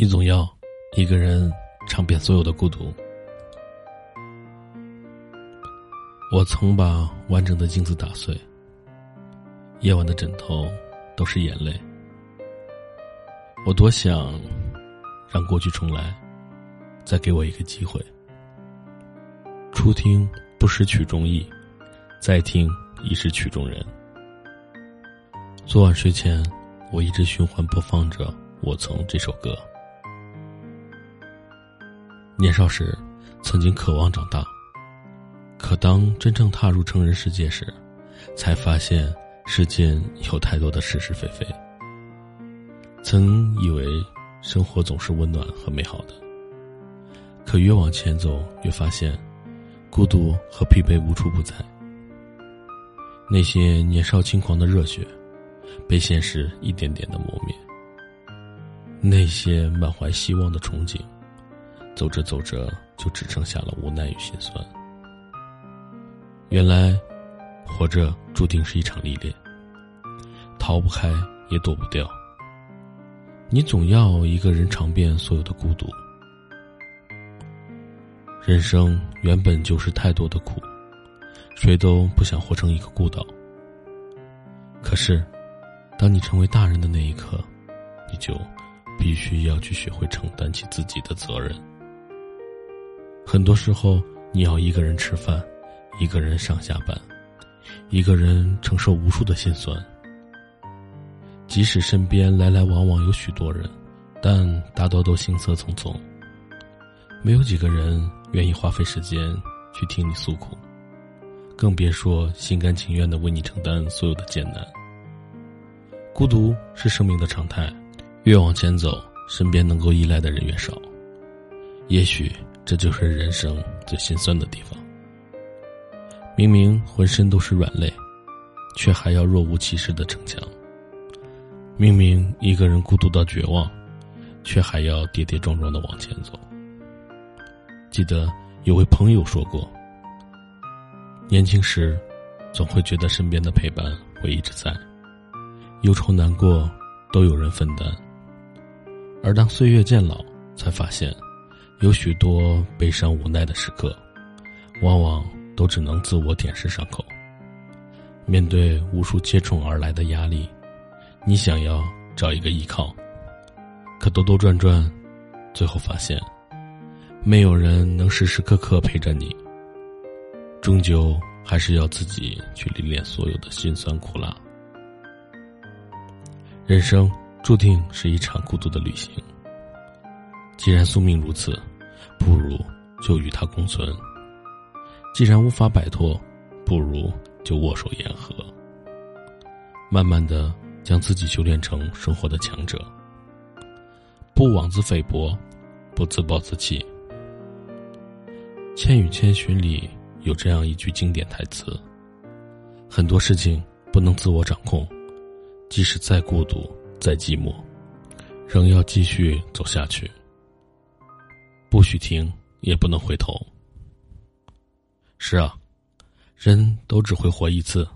你总要一个人尝遍所有的孤独。我曾把完整的镜子打碎，夜晚的枕头都是眼泪。我多想让过去重来，再给我一个机会。初听不识曲中意，再听已是曲中人。昨晚睡前，我一直循环播放着《我曾》这首歌。年少时，曾经渴望长大，可当真正踏入成人世界时，才发现世间有太多的是是非非。曾以为生活总是温暖和美好的，可越往前走，越发现孤独和疲惫无处不在。那些年少轻狂的热血，被现实一点点的磨灭；那些满怀希望的憧憬。走着走着，就只剩下了无奈与心酸。原来，活着注定是一场历练，逃不开也躲不掉。你总要一个人尝遍所有的孤独。人生原本就是太多的苦，谁都不想活成一个孤岛。可是，当你成为大人的那一刻，你就必须要去学会承担起自己的责任。很多时候，你要一个人吃饭，一个人上下班，一个人承受无数的心酸。即使身边来来往往有许多人，但大多都行色匆匆，没有几个人愿意花费时间去听你诉苦，更别说心甘情愿的为你承担所有的艰难。孤独是生命的常态，越往前走，身边能够依赖的人越少。也许。这就是人生最心酸的地方。明明浑身都是软肋，却还要若无其事的逞强；明明一个人孤独到绝望，却还要跌跌撞撞的往前走。记得有位朋友说过：“年轻时，总会觉得身边的陪伴会一直在，忧愁难过都有人分担；而当岁月渐老，才发现。”有许多悲伤无奈的时刻，往往都只能自我舔舐伤口。面对无数接踵而来的压力，你想要找一个依靠，可兜兜转转，最后发现，没有人能时时刻刻陪着你。终究还是要自己去历练所有的辛酸苦辣。人生注定是一场孤独的旅行。既然宿命如此，不如就与它共存。既然无法摆脱，不如就握手言和。慢慢的将自己修炼成生活的强者，不妄自菲薄，不自暴自弃。《千与千寻》里有这样一句经典台词：很多事情不能自我掌控，即使再孤独、再寂寞，仍要继续走下去。不许停，也不能回头。是啊，人都只会活一次，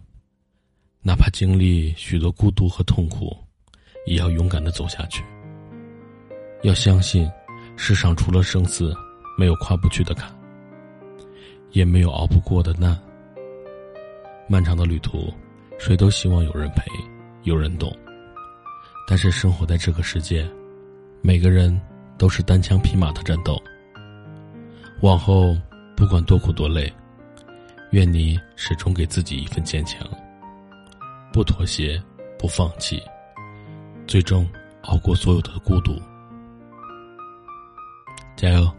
哪怕经历许多孤独和痛苦，也要勇敢的走下去。要相信，世上除了生死，没有跨不去的坎，也没有熬不过的难。漫长的旅途，谁都希望有人陪，有人懂。但是生活在这个世界，每个人。都是单枪匹马的战斗。往后不管多苦多累，愿你始终给自己一份坚强，不妥协，不放弃，最终熬过所有的孤独。加油！